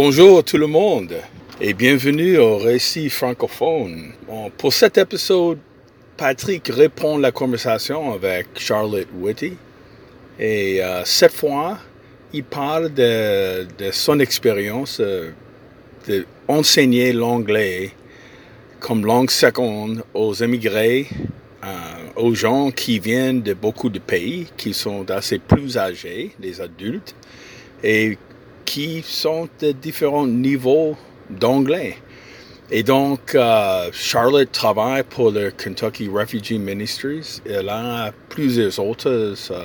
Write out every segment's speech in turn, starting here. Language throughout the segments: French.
Bonjour tout le monde et bienvenue au récit francophone. Pour cet épisode, Patrick répond la conversation avec Charlotte Whitty et euh, cette fois, il parle de, de son expérience euh, d'enseigner l'anglais comme langue seconde aux émigrés, euh, aux gens qui viennent de beaucoup de pays, qui sont assez plus âgés, les adultes, et qui sont de différents niveaux d'anglais. Et donc, euh, Charlotte travaille pour le Kentucky Refugee Ministries. Elle a plusieurs autres euh,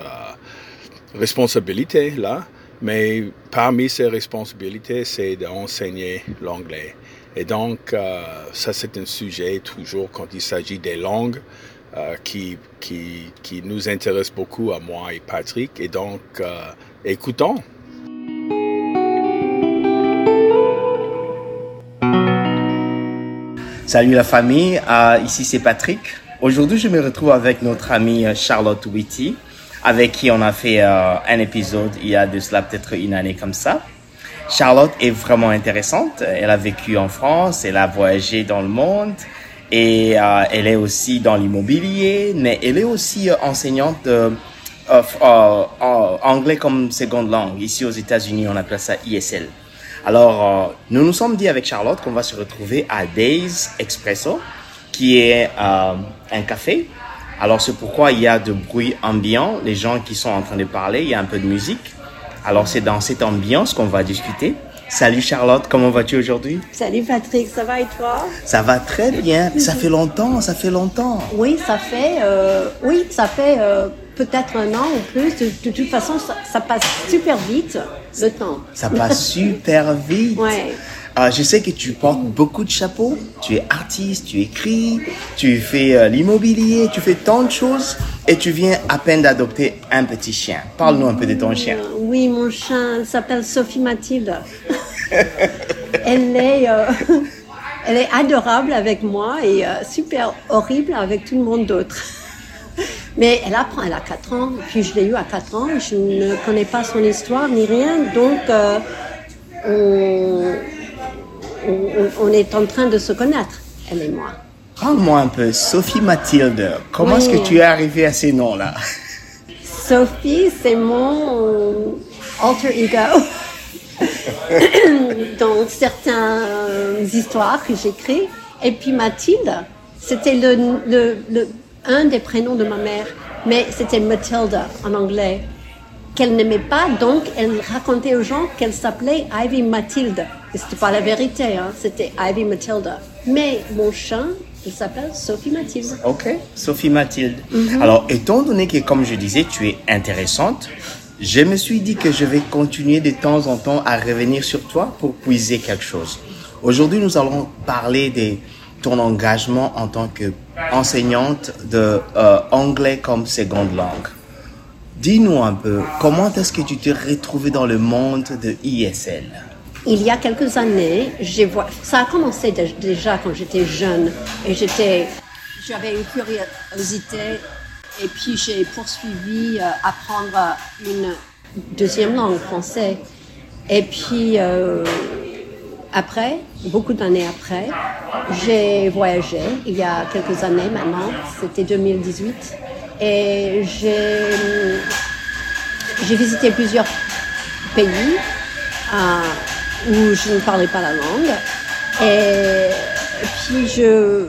responsabilités là, mais parmi ses responsabilités, c'est d'enseigner l'anglais. Et donc, euh, ça, c'est un sujet toujours quand il s'agit des langues qui, qui, qui, nous intéresse beaucoup à moi et Patrick. Et donc, écoutons. Salut la famille, ici c'est Patrick. Aujourd'hui, je me retrouve avec notre amie Charlotte Whitty, avec qui on a fait un épisode il y a de cela peut-être une année comme ça. Charlotte est vraiment intéressante. Elle a vécu en France, elle a voyagé dans le monde et euh, elle est aussi dans l'immobilier, mais elle est aussi euh, enseignante de euh, anglais comme seconde langue. Ici aux États-Unis, on appelle ça ISL. Alors, nous nous sommes dit avec Charlotte qu'on va se retrouver à Days Expresso, qui est un café. Alors, c'est pourquoi il y a de bruit ambiant, les gens qui sont en train de parler, il y a un peu de musique. Alors c'est dans cette ambiance qu'on va discuter. Salut Charlotte, comment vas-tu aujourd'hui? Salut Patrick, ça va et toi? Ça va très bien. Ça fait longtemps, ça fait longtemps. Oui, ça fait, euh, oui, ça fait euh, peut-être un an ou plus. De, toute façon, ça, passe super vite le temps. Ça passe super vite. ouais. Euh, je sais que tu portes beaucoup de chapeaux. Tu es artiste, tu écris, tu fais euh, l'immobilier, tu fais tant de choses et tu viens à peine d'adopter un petit chien. Parle-nous un peu de ton chien. Euh, oui, mon chien s'appelle Sophie Mathilde. elle est, elle est adorable avec moi et super horrible avec tout le monde d'autre. Mais elle apprend, elle a 4 ans, puis je l'ai eu à 4 ans, je ne connais pas son histoire ni rien, donc on, on, est en train de se connaître, elle et moi. Parle-moi un peu, Sophie Mathilde, comment est-ce que tu es arrivée à ces noms-là? Sophie, c'est mon alter ego. dans certaines histoires que j'écris. Et puis Mathilde, c'était le, le, un des prénoms de ma mère, mais c'était Mathilda en anglais qu'elle n'aimait pas, donc elle racontait aux gens qu'elle s'appelait Ivy Mathilde. Et c'était pas la vérité, hein, c'était Ivy Mathilda. Mais mon chien, il s'appelle Sophie Mathilde. Ok, Sophie Mathilde. Mhm. Alors, étant donné que, comme je disais, tu es intéressante, je me suis dit que je vais continuer de temps en temps à revenir sur toi pour puiser quelque chose. Aujourd'hui, nous allons parler de ton engagement en tant qu'enseignante de euh, anglais comme seconde langue. Dis-nous un peu, comment est-ce que tu t'es retrouvée dans le monde de ISL Il y a quelques années, ça a commencé déjà quand j'étais jeune et j'étais, j'avais une curiosité et puis j'ai poursuivi euh, apprendre une deuxième langue français. Et puis euh, après, beaucoup d'années après, j'ai voyagé il y a quelques années maintenant, c'était 2018 et j'ai visité plusieurs pays euh, où je ne parlais pas la langue. Et puis je,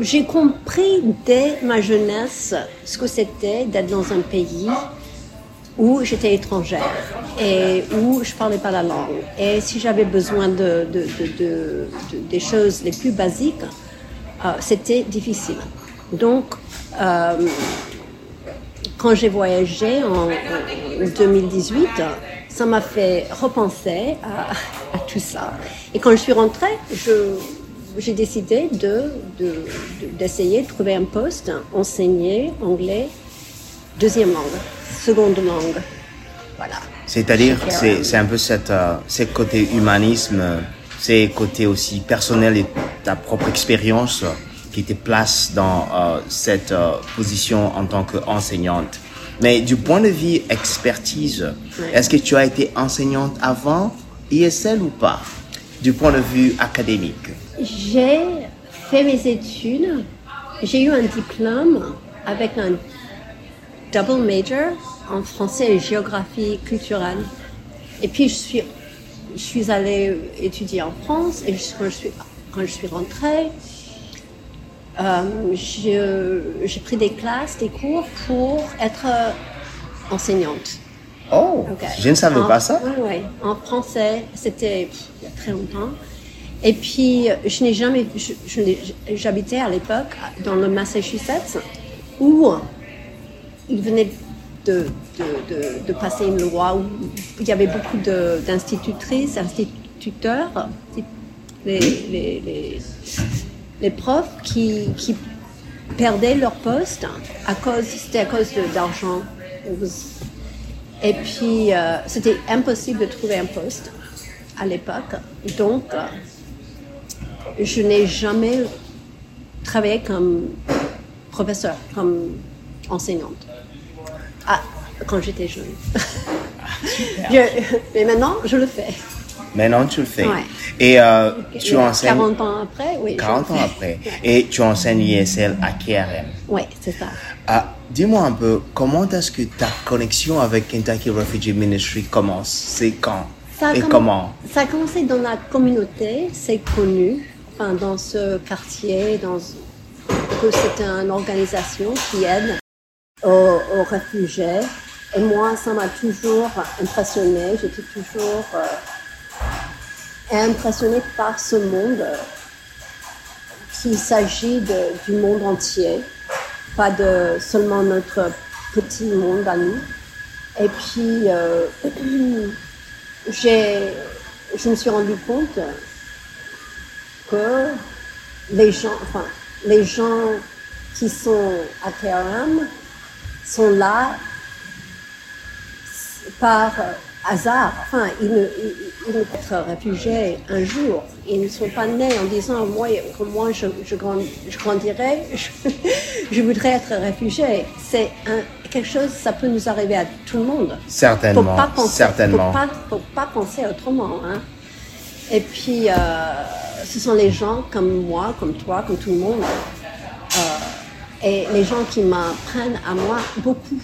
j'ai compris dès ma jeunesse ce que c'était d'être dans un pays où j'étais étrangère et où je parlais pas la langue. Et si j'avais besoin de, de, de, des choses les plus basiques, euh, c'était difficile. Donc, euh, quand j'ai voyagé en, en 2018, ça m'a fait repenser à, tout ça. Et quand je suis rentrée, j'ai décidé de, de- de- d'essayer de trouver un poste, enseigner anglais, deuxième langue, seconde langue. Voilà. C'est-à-dire, c'est, un peu cette, euh, ce côté humanisme, c'est côté aussi personnel et ta propre expérience qui te place dans euh, cette euh, position en tant qu'enseignante. Mais du point de vue expertise, est-ce que tu as été enseignante avant ISL ou pas Du point de vue académique? J'ai fait mes études, j'ai eu un diplôme avec un double major en français et géographie culturelle. Et puis je suis, je suis allée étudier en France et quand je suis, quand je suis rentrée, euh, j'ai pris des classes, des cours pour être euh, enseignante. Oh, Ok. je ne savais En- pas ça. Oui, oui. En français, c'était il y a très longtemps. Et puis, je n'ai jamais, je- je n'ai- j'habitais à l'époque dans le Massachusetts où il venait de, de, de, de passer une loi où il y avait beaucoup d'institutrices, instituteurs, les, les, les, les profs qui, qui perdaient leur poste à cause, c'était à cause d'argent. Et puis, euh, c'était impossible de trouver un poste à l'époque. Donc, je n'ai jamais travaillé comme professeur, comme enseignante. Ah, quand j'étais jeune. Je- mais maintenant, je le fais. Maintenant, tu le fais. Ouais. Et euh, tu enseignes 40 ans après, oui. je 40 le ans après. Et tu enseignes ISL à KRM. Oui, c'est ça. Ah, Dis-moi un peu, comment est-ce que ta connexion avec Kentucky Refugee Ministry commence? C'est quand? Ça Et comm- comment? Ça a commencé dans la communauté, c'est connu, enfin, dans ce quartier, dans, que c'est une organisation qui aide aux, réfugiés. Et moi, ça m'a toujours impressionné. J'étais toujours euh, impressionnée par ce monde, euh, qu'il s'agit du monde entier, pas de seulement notre petit monde à nous. Et puis, euh, j'ai, je me suis rendu compte que les gens, enfin, les gens qui sont à KRM sont là par hasard. Enfin, ils ne, ils, ils ne peuvent être réfugiés un jour. Ils ne sont pas nés en disant, moi, que moi, je, je, je grandirai, je, je voudrais être réfugié. C'est quelque chose, ça peut nous arriver à tout le monde. Certainement, Faut pas penser, certainement. Faut pas, faut pas penser autrement. Hein. Et puis, euh, ce sont les gens comme moi, comme toi, comme tout le monde. euh, et les gens qui m'apprennent à moi beaucoup,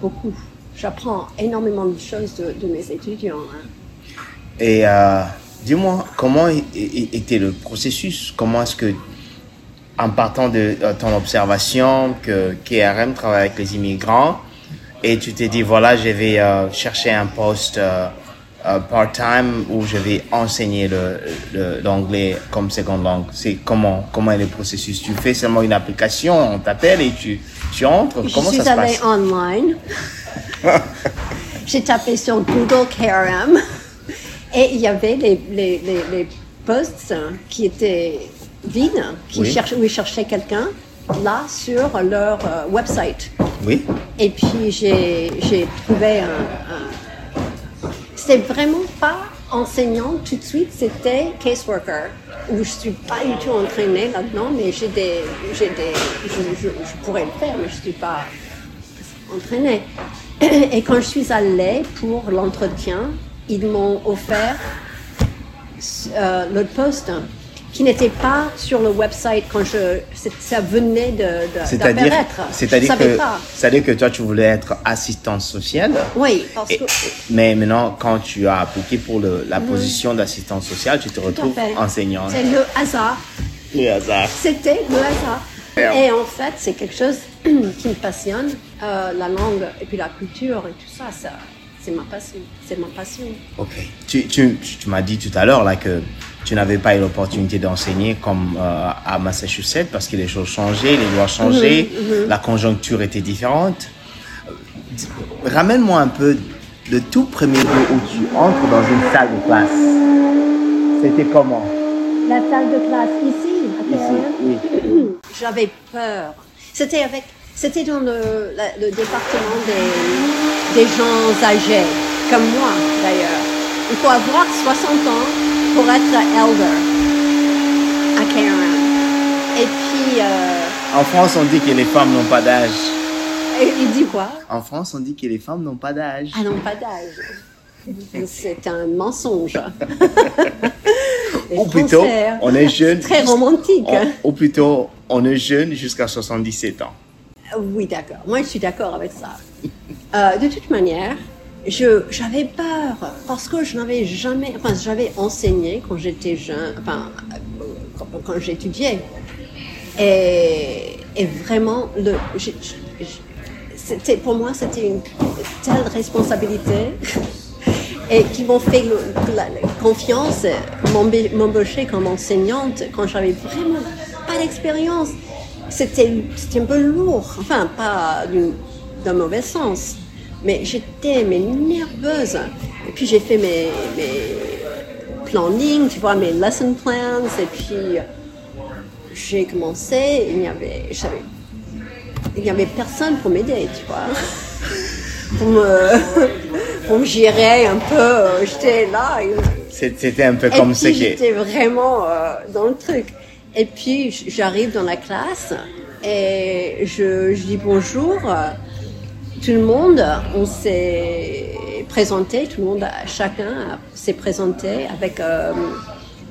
beaucoup. J'apprends énormément de choses de, mes étudiants. hein. Et euh, dis-moi, comment était le processus? Comment est-ce que, en partant de euh, ton observation que KRM travaille avec les immigrants, et tu t'es dit, voilà, je vais euh, chercher un poste euh, part-time où je vais enseigner l'anglais comme seconde langue. C'est comment, comment est le processus? Tu fais seulement une application, on t'appelle et tu, tu entres Je Comment suis ça se allée passe? online. J'ai tapé sur Google KRM et il y avait les, les, les, les posts qui étaient vides, qui Oui. cherchaient, où ils cherchaient quelqu'un là sur leur euh, website. Oui Et puis j'ai j'ai trouvé un. un- C'était vraiment pas enseignant tout de suite, c'était caseworker. Où je suis pas du tout entraînée là-dedans, mais j'ai des, j'ai des, je pourrais le faire, mais je suis pas entraînée. Et quand je suis allée pour l'entretien, ils m'ont offert euh, le poste qui n'était pas sur le website quand je, ça venait de, de- C'est-à-dire, c'est-à-dire que, pas. c'est-à-dire que toi, tu voulais être assistante sociale. Oui, parce Et- que mais maintenant, quand tu as appliqué pour le- la position d'assistante sociale, tu te retrouves enseignante. C'est le hasard. Le hasard. C'était le hasard. Et en fait, c'est quelque chose qui me passionne. Euh, la langue et puis la culture et tout ça, ça c'est ma passion. C'est ma passion. Ok. Tu, tu, tu m'as dit tout à l'heure là que tu n'avais pas eu l'opportunité d'enseigner comme euh, à Massachusetts parce que les choses changeaient, les lois changeaient, Mhm, la conjoncture était différente. ramène-moi un peu le tout premier jour où tu entres dans une salle de classe. C'était comment? La salle de classe ici, à Ici, oui. J'avais peur. C'était avec, c'était dans le, la- le département des, des gens âgés, comme moi d'ailleurs. Il faut avoir 60 ans pour être elder à KRM. Et puis, euh, En France, on dit que les femmes n'ont pas d'âge. il dit quoi? En France, on dit que les femmes n'ont pas d'âge. Ah non, pas d'âge. C'est un mensonge. Ou plutôt, on est jeune. Très romantique. On- ou plutôt, on est jeune jusqu'à 77 ans. Oui, d'accord. Moi, je suis d'accord avec ça. Euh, de toute manière, j'avais peur parce que je n'avais jamais, enfin, j'avais enseigné quand j'étais jeune, enfin, euh, quand, j'étudiais. Et, vraiment, pour moi, c'était une telle responsabilité. Et qui m'ont fait confiance, m'embaucher comme enseignante quand j'avais vraiment pas d'expérience. C'était un peu lourd, enfin pas d'un mauvais sens, mais j'étais nerveuse. Et puis j'ai fait mes, mes planning, tu vois, mes lesson plans, et puis j'ai commencé, il n'y avait, il avait personne pour m'aider, tu vois. Pour me, pour me gérer un peu, j'étais là. C'était un peu et comme que. j'étais vraiment euh, dans le truc. Et puis j'arrive dans la classe et je, je dis bonjour. Tout le monde, on s'est présenté, tout le monde, chacun s'est présenté avec euh,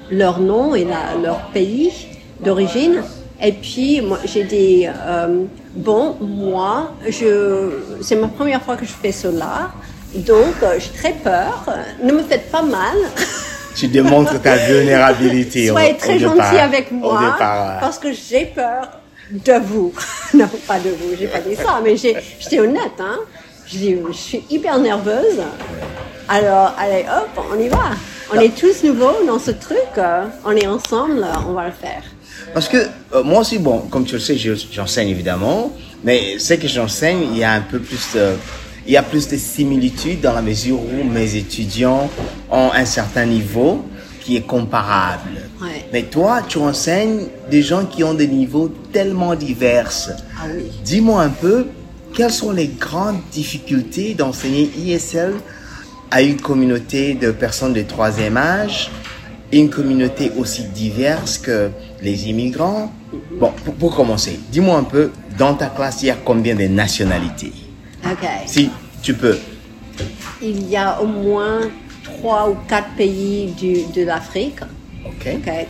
leur nom et leur pays d'origine. Et puis moi j'ai dit euh, bon moi je c'est ma première fois que je fais cela donc j'ai très peur ne me faites pas mal Tu démontres ta vulnérabilité. au- Soyez au très départ. gentil avec Au moi départ, ouais. parce que j'ai peur de vous. non, pas de vous, j'ai pas dit ça, mais j'ai- j'étais honnête. Hein. Je dis, je suis hyper nerveuse. Alors, allez, hop, on y va. On est tous nouveaux dans ce truc. euh, On est ensemble, on va le faire. Parce que euh, moi aussi, bon, comme tu le sais, je- j'enseigne évidemment, mais ce que j'enseigne, il y a un peu plus de, il y a plus de similitudes dans la mesure où mes étudiants ont un certain niveau qui est comparable. Ouais. Mais toi, tu enseignes des gens qui ont des niveaux tellement divers. Ah oui. Dis-moi un peu, quelles sont les grandes difficultés d'enseigner ISL à une communauté de personnes de troisième âge, une communauté aussi diverse que les immigrants? Bon, pour, pour commencer, dis-moi un peu, dans ta classe, il y a combien de nationalités? Ok. Si tu peux. Il y a au moins trois ou quatre pays du, de l'Afrique. Ok. Okay.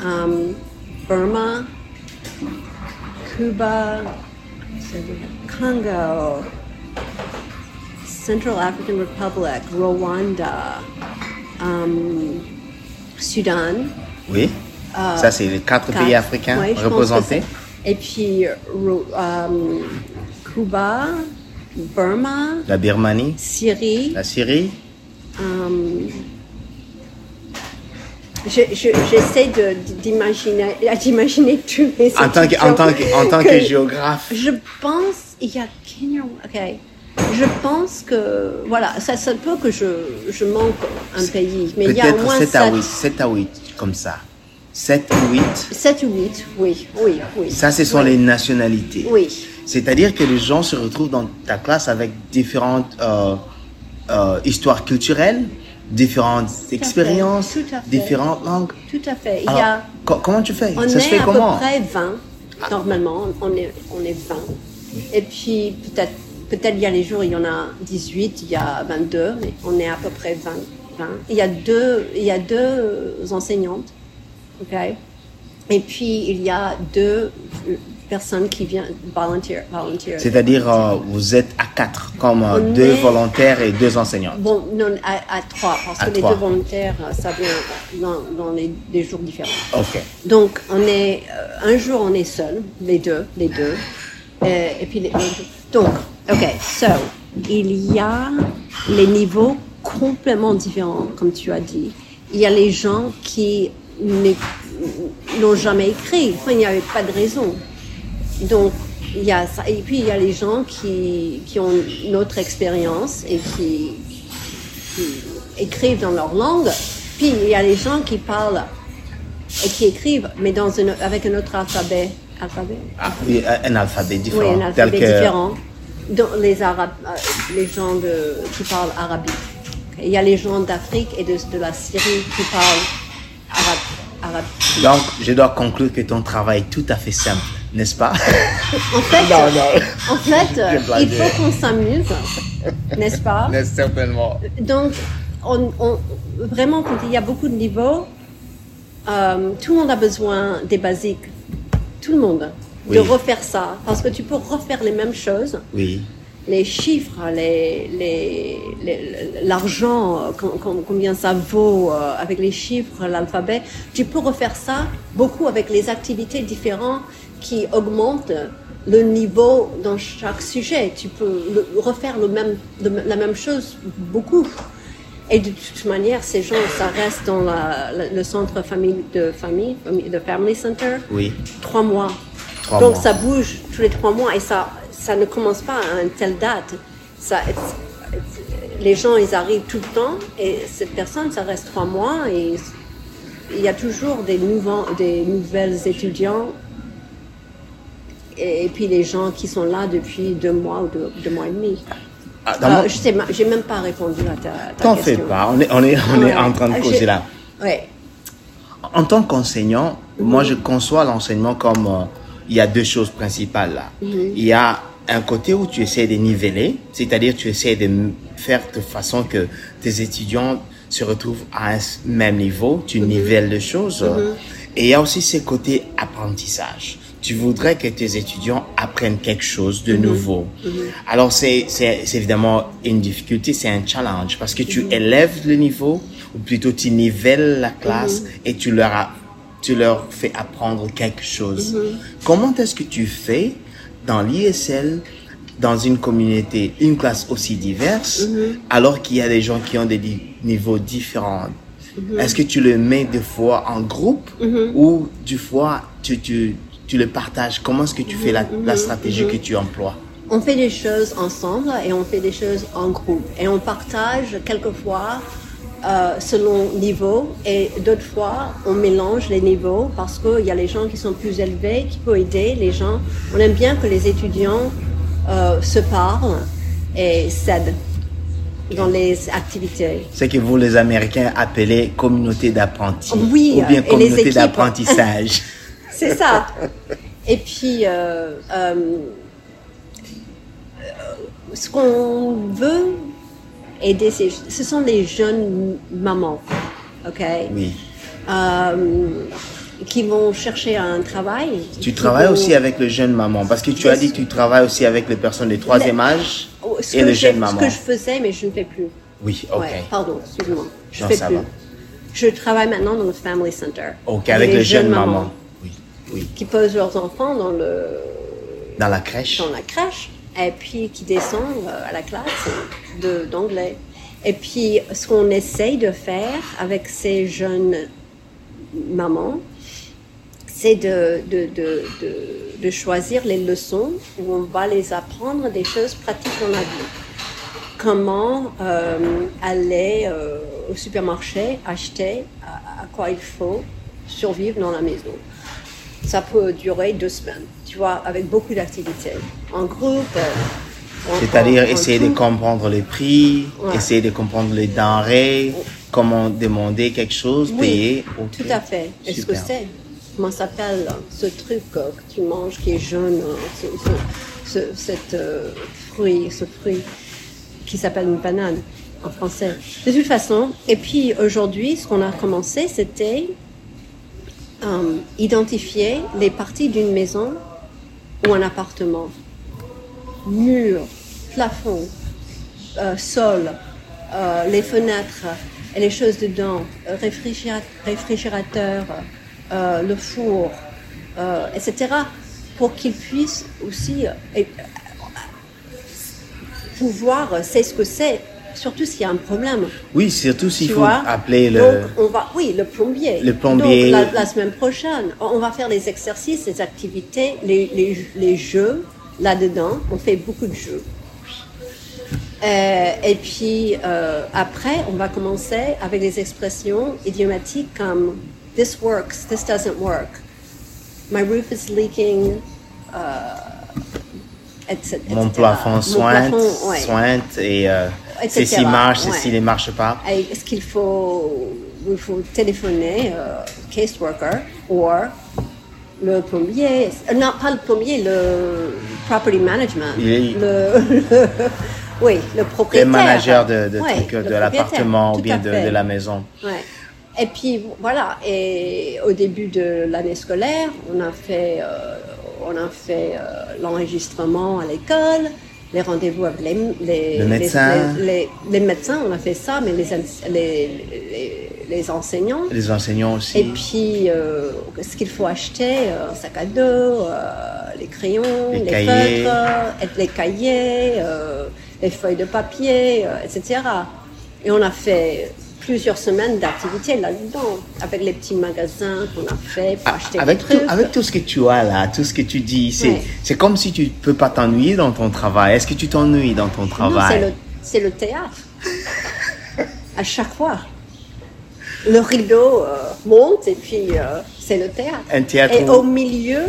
Um, Burma, Cuba, Congo, Central African Republic, Rwanda, um, Sudan. Oui. Ça, c'est les quatre, pays africains Ouais, représentés. Et puis um, Cuba, Burma, La Birmanie, Syrie. la Syrie. Um, je- je- J'essaie de- d'imaginer d'imaginer tous les En tant que, en tant que, en tant que géographe. Je pense, il y a Kenya, ok. Je pense que, voilà, ça se peut que je, je manque un pays, mais il y a au Peut-être moins 7 à 8, 7, 7 à 8, comme ça. 7 ou 8, 7 ou 8, oui, oui, oui. ça, ce sont Oui. les nationalités. Oui, C'est-à-dire que les gens se retrouvent dans ta classe avec différentes euh, euh, histoires culturelles, différentes expériences, tout à fait. différentes langues. tout à fait. Il y Alors, a, co- comment tu fais? On Ça se est fait à comment? peu près 20, normalement, on est, on est 20. Et puis, peut-être, peut-être il y a les jours, il y en a 18, il y a 22, mais on est à peu près 20. 20. Il y a deux, il y a deux enseignantes, ok? Et puis, il y a deux personnes qui viennent volunteer. volunteer. C'est-à-dire, euh, vous êtes à quatre, comme euh, deux est- volontaires et deux enseignantes. Bon, non, à, à trois, parce À que les deux volontaires, ça vient dans, dans les, des jours différents. Ok. Donc, on est, euh, un jour, on est seul, les deux, les deux. Euh, et puis, les, donc, ok, so, il y a les niveaux complètement différents, comme tu as dit. Il y a les gens qui n'ont jamais écrit. Enfin, il n'y avait pas de raison. Donc, il y a ça. Et puis il y a les gens qui, qui ont notre expérience et qui, qui écrivent dans leur langue. Puis il y a les gens qui parlent et qui écrivent, mais dans une, avec un autre alphabet. alphabet? Ah, oui, un alphabet oui, différent. un tel alphabet que- différent. Dont les Arabes, euh, les gens de, qui parlent arabique. Il y a les gens d'Afrique et de, de la Syrie qui parlent arabe. Donc, je dois conclure que ton travail est tout à fait simple, n'est-ce pas? En fait, Non, non. en fait Je blaguais. il faut qu'on s'amuse, n'est-ce pas? Certainement. Donc, on, on- vraiment, quand il y a beaucoup de niveaux, euh, tout le monde a besoin des basiques. Tout le monde. De refaire ça. Parce que tu peux refaire les mêmes choses. Oui, Les chiffres, les, les, les- l'argent, euh, com- com- combien ça vaut euh, avec les chiffres, l'alphabet. Tu peux refaire ça beaucoup avec les activités différentes qui augmentent le niveau dans chaque sujet. Tu peux le- refaire le même, le- la même chose beaucoup. Et de toute manière, ces gens, ça reste dans la- la- le centre famille de famille, le Family Center, oui. trois mois. Trois Donc mois. ça bouge tous les trois mois et ça, ça ne commence pas à une telle date. Ça, les gens, ils arrivent tout le temps et cette personne, ça reste trois mois et il y a toujours des, nouveaux, des nouvelles étudiants et, puis les gens qui sont là depuis deux mois ou deux, deux mois et demi. Ah, Euh, mon- je j'ai même pas répondu à ta, ta T'en fais pas, on est, on est, on est Ouais. en train de Ah, causer là. Ouais. En tant qu'enseignant, moi je conçois l'enseignement comme euh, il y a deux choses principales là. Il y a un côté où tu essaies de niveler, c'est-à-dire tu essaies de faire de façon que tes étudiants se retrouvent à un même niveau, tu nivelles les choses. Et il y a aussi ce côté apprentissage. Tu voudrais que tes étudiants apprennent quelque chose de nouveau. Alors c'est évidemment une difficulté, c'est un challenge parce que tu élèves le niveau ou plutôt tu nivelles la classe et tu leur a- tu leur fais apprendre quelque chose. Comment est-ce que tu fais dans l'ISL dans une communauté, une classe aussi diverse, alors qu'il y a des gens qui ont des niveaux différents? Est-ce que tu le mets des fois en groupe ou du fois tu, tu, tu le partages Comment est-ce que tu fais la, la stratégie que tu emploies? On fait des choses ensemble et on fait des choses en groupe. Et on partage quelquefois euh, selon niveau et d'autres fois on mélange les niveaux parce qu'il y a les gens qui sont plus élevés qui peuvent aider les gens. On aime bien que les étudiants euh, se parlent et s'aident dans les activités. C'est que vous, les Américains, appelez communauté d'apprentis Oui, ou bien communauté d'apprentissage. C'est ça. Et puis, euh, euh, ce qu'on veut aider, ce sont les jeunes mamans, ok, oui. Euh, qui vont chercher un travail. Tu travailles vont- aussi avec le jeune maman parce que tu as dit que tu travailles aussi avec les personnes de troisième âge Oh, et que le j'ai- jeune Ce maman. que je faisais, mais je ne fais plus. Oui, ok. Ouais, pardon, excuse-moi. Je Non, fais plus. va. Je travaille maintenant dans le Family Center. Ok, avec les, jeunes mamans. Oui, oui. Qui posent leurs enfants dans le Dans la crèche. dans la crèche et puis qui descendent euh, à la classe de d'anglais. Et puis ce qu'on essaye de faire avec ces jeunes mamans, c'est de, de, de, de, de choisir les leçons où on va les apprendre des choses pratiques dans la vie. Comment euh, aller euh, au supermarché, acheter à, à quoi il faut survivre dans la maison. Ça peut durer deux semaines, tu vois, avec beaucoup d'activités. En groupe. euh, C'est-à-dire en essayer de comprendre les prix, Ouais. essayer de comprendre les denrées, comment demander quelque chose, Oui, payer. ok. Tout à fait. Est-ce que c'est Comment s'appelle ce truc euh, que tu manges qui est jaune, euh, ce, ce, ce- cet euh, fruit, ce fruit qui s'appelle une banane en français. De toute façon, et puis aujourd'hui, ce qu'on a commencé, c'était euh, identifier les parties d'une maison ou un appartement. Mur, plafond, euh, sol, euh, les fenêtres et les choses dedans, euh, réfrigéra- réfrigérateur, le four, etc. Pour qu'ils puissent aussi pouvoir c'est ce que c'est, surtout s'il y a un problème. Oui, surtout s'il faut vois appeler le. Donc, on va, oui, le plombier. Le plombier. Donc, la, la semaine prochaine, on va faire les exercices, les activités, les, les, les jeux là-dedans. On fait beaucoup de jeux. Euh, et puis euh, après, on va commencer avec des expressions idiomatiques comme this works, this doesn't work, my roof is leaking, euh, etc. Mon plafond sointe, ouais. sointe et Etc., ceci marche, ouais. ceci ne marche pas. Est-ce qu'il faut, il faut téléphoner euh, caseworker ou le plombier, euh, non pas le plombier, le property management, Il le, le- oui, le propriétaire. de, de, Ouais, le de propriétaire, l'appartement ou bien de, de la maison. Ouais. Et puis voilà, et au début de l'année scolaire, on a fait, euh, on a fait euh, l'enregistrement à l'école, les rendez-vous avec les, les, Le médecin. les, médecins, on a fait ça, mais les, les, enseignants. Les enseignants aussi. Et puis, euh, ce qu'il faut acheter, euh, un sac à dos, euh, les crayons, Les cahiers. feutres, les cahiers, les feuilles de papier, etc. Et on a fait plusieurs semaines d'activités là-dedans, avec les petits magasins qu'on a fait pour Ah, acheter Avec des tout, trucs. avec tout ce que tu as là, tout ce que tu dis, c'est Ouais. comme si tu peux pas t'ennuyer dans ton travail. Est-ce que tu t'ennuies dans ton Non, c'est travail? le, c'est le théâtre. à chaque fois. Le rideau euh, monte et puis euh, c'est le théâtre. Un théâtre Et où- au milieu,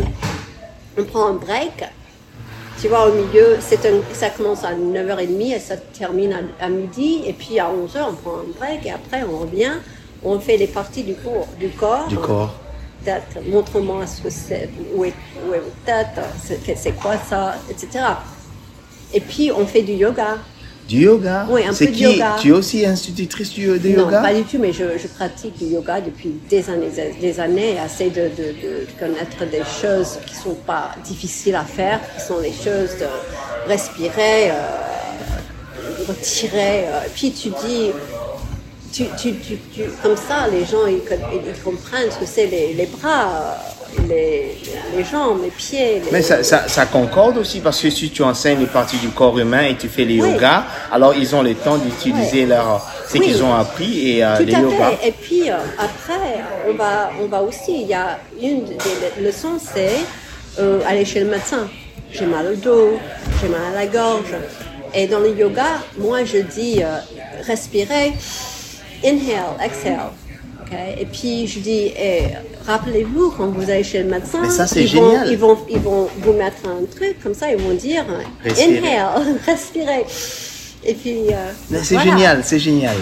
on prend un break. Tu vois, au milieu, un- ça commence à 9h30 et ça termine à, à midi. Et puis à 11h, on prend un break et après on revient. On fait les parties du cours, du corps. du corps montre-moi ce que c'est, où est, où est votre tête, c'est, c'est quoi ça, etc. Et puis on fait du yoga. Du yoga Oui, un peu de qui yoga. Tu es aussi institutrice du- de Non, yoga pas du tout, mais je, je pratique du yoga depuis des années, des années, assez de, de, de connaître des choses qui sont pas difficiles à faire, qui sont les choses de respirer, euh, retirer. euh, puis tu dis, tu, tu, tu, comme ça, les gens ils comprennent ce que c'est les, les bras, euh, les, les jambes, les pieds. les- Mais ça, ça, ça concorde aussi parce que si tu enseignes les parties du corps humain et tu fais les Oui. yogas, alors ils ont le temps d'utiliser leur ce Oui. qu'ils ont appris et euh, Tout les à yogas. fait. Et puis euh, après, on va, on va aussi. Il y a une des leçons, c'est euh, aller chez le médecin. J'ai mal au dos, j'ai mal à la gorge. Et dans le yoga, moi, je dis respirer, inhale, exhale. Et puis je dis, eh, rappelez-vous quand vous allez chez le médecin, Mais ça, c'est ils vont- ils vont, ils vont vous mettre un truc comme ça, ils vont dire inhale, respirer. Et puis euh, C'est voilà. génial, c'est génial.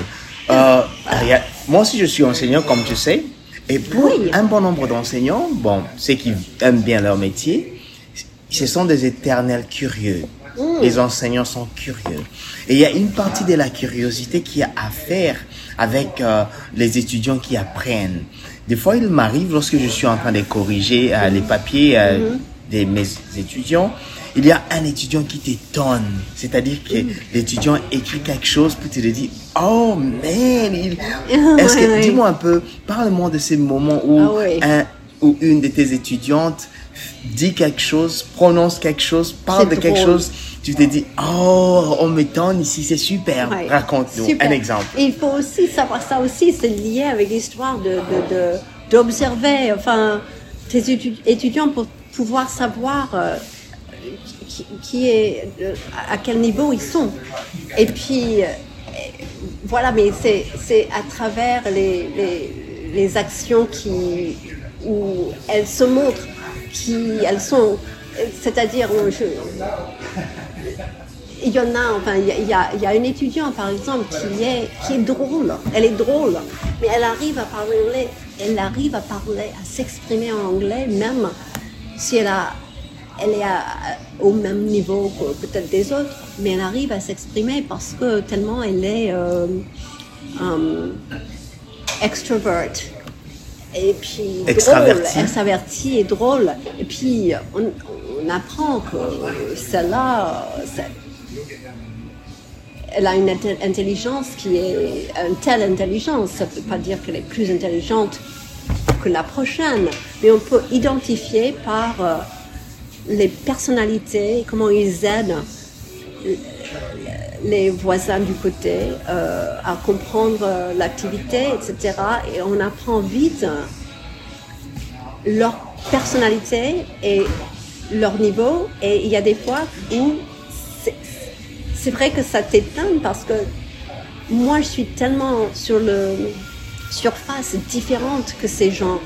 Euh, a- moi aussi, je suis enseignant, comme tu sais. Et pour Oui. un bon nombre d'enseignants, bon, ceux qui aiment bien leur métier, ce sont des éternels curieux. Mm. Les enseignants sont curieux. Et il y a une partie de la curiosité qui a à faire avec euh, les étudiants qui apprennent. Des fois, il m'arrive, lorsque je suis en train de corriger euh, les papiers euh, Mm-hmm. de mes étudiants, il y a un étudiant qui t'étonne. C'est-à-dire que Mm. l'étudiant écrit quelque chose pour te dire, oh man, il... Est-ce que, dis-moi un peu, parle-moi de ces moments où Ah oui. un ou une de tes étudiantes dit quelque chose, prononce quelque chose, parle de quelque chose, tu te dis, oh, on m'étonne ici, c'est super. Ouais. Raconte-nous un exemple. Et il faut aussi savoir ça aussi, c'est lié avec l'histoire de, d'observer, enfin, tes étu- étudiants pour pouvoir savoir euh, qui, qui est, euh, à quel niveau ils sont. Et puis, euh, voilà, mais c'est, c'est à travers les, les, les actions qui, où elles se montrent, qui elles sont, c'est-à-dire, euh, il y en a, enfin, il y a, une étudiante, par exemple, qui est, qui est drôle. Elle est drôle, mais elle arrive à parler, elle arrive à parler, à s'exprimer en anglais, même si elle a, elle est au même niveau que peut-être des autres, mais elle arrive à s'exprimer parce que tellement elle est euh, euh. Et puis Extravertie. drôle, extravertie et drôle. Et puis on, on apprend que celle-là, elle a une inte- intelligence qui est une telle intelligence. Ça ne veut pas dire qu'elle est plus intelligente que la prochaine, mais on peut identifier par euh, les personnalités, comment ils aident les voisins du côté euh, à comprendre euh, l'activité, etc. Et on apprend vite leur personnalité et leur niveau. Et il y a des fois où c'est vrai que ça t'éteint parce que moi, je suis tellement sur le surface différente que ces gens.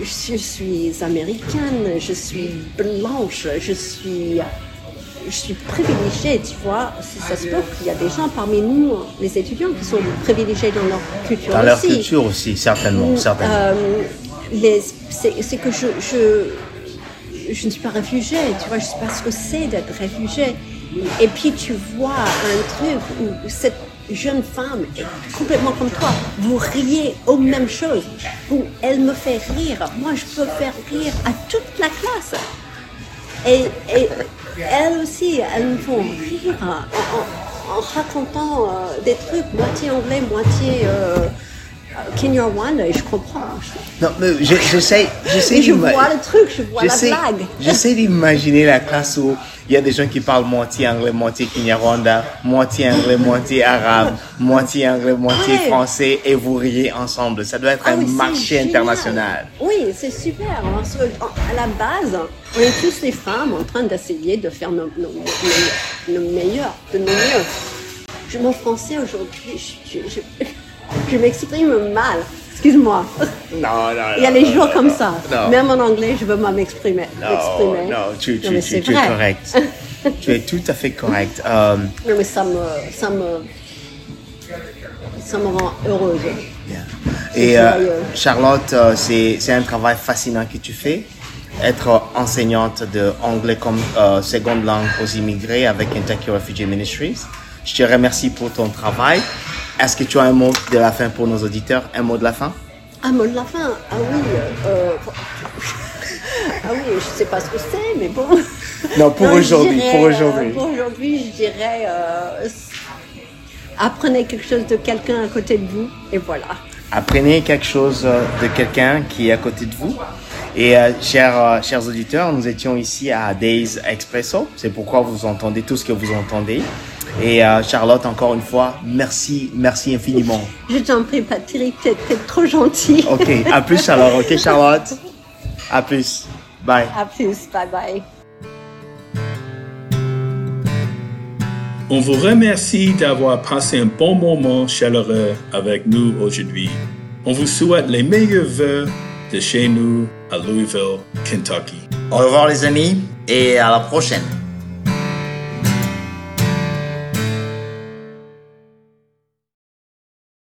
Je suis américaine, je suis blanche, je suis, je suis privilégiée, tu vois. Si ça se peut qu'il y a des gens parmi nous, les étudiants, qui sont privilégiés dans leur culture Dans leur aussi. culture aussi, certainement, certainement. Euh, les- c'est c'est que je, je, je ne suis pas réfugiée, tu vois, je ne sais pas ce que c'est d'être réfugiée. Et puis tu vois un truc où cette jeune femme est complètement comme toi, vous riez aux mêmes choses, Vous- elle me fait rire, moi je peux faire rire à toute la classe. Et, et elles aussi, elles me font rire en, en- en racontant euh, des trucs moitié anglais, moitié euh, Kinyarwanda, et je comprends. Non, mais je- j'essaie, Et je d'ima- vois le truc, je vois la blague. J'essaie d'imaginer la classe où il y a des gens qui parlent moitié anglais, moitié kinyarwanda, moitié anglais, moitié arabe, moitié anglais, moitié Ouais. français, et vous riez ensemble. Ça doit être Ah un oui, marché international. Oui, c'est super. Que, en- à la base, on est tous les femmes en train d'essayer de faire nos, nos, nos- nos meilleurs, de nos mieux. Je, mon français aujourd'hui, je, je, je- je m'exprime mal. Excuse-moi. Non, non, Il y a les jours comme ça. Non. Même en anglais, je veux m'exprimer. Non, non, tu, tu, tu, es correct. tu es tout à fait correct. Euh, Non, mais ça me, ça me, ça me rend heureuse. Et euh. Charlotte, euh, c'est c'est un travail fascinant que tu fais. Être enseignante de anglais comme euh, seconde langue aux immigrés avec Kentucky Refugee Ministries. Je te remercie pour ton travail. Est-ce que tu as un mot de la fin pour nos auditeurs? Un mot de la fin? Ah, mot de la fin? Ah oui. euh, ah oui, je sais pas ce que c'est, mais bon. Non, pour je aujourd'hui, pour euh, aujourd'hui. pour aujourd'hui, je dirais. euh, apprenez quelque chose de quelqu'un à côté de vous, et voilà. Apprenez quelque chose de quelqu'un qui est à côté de vous. Et euh, chers, euh, chers auditeurs, nous étions ici à Days Expresso. C'est pourquoi vous entendez tout ce que vous entendez. Et euh, Charlotte, encore une fois, merci, merci infiniment. Je t'en prie, Patrick, t'es t'es trop gentil. Ok, à plus alors. Ok, Charlotte. À plus. Bye. À plus, bye bye. On vous remercie d'avoir passé un bon moment chaleureux avec nous aujourd'hui. On vous souhaite les meilleurs vœux de chez nous à Louisville, Kentucky. Au revoir les amis et à la prochaine.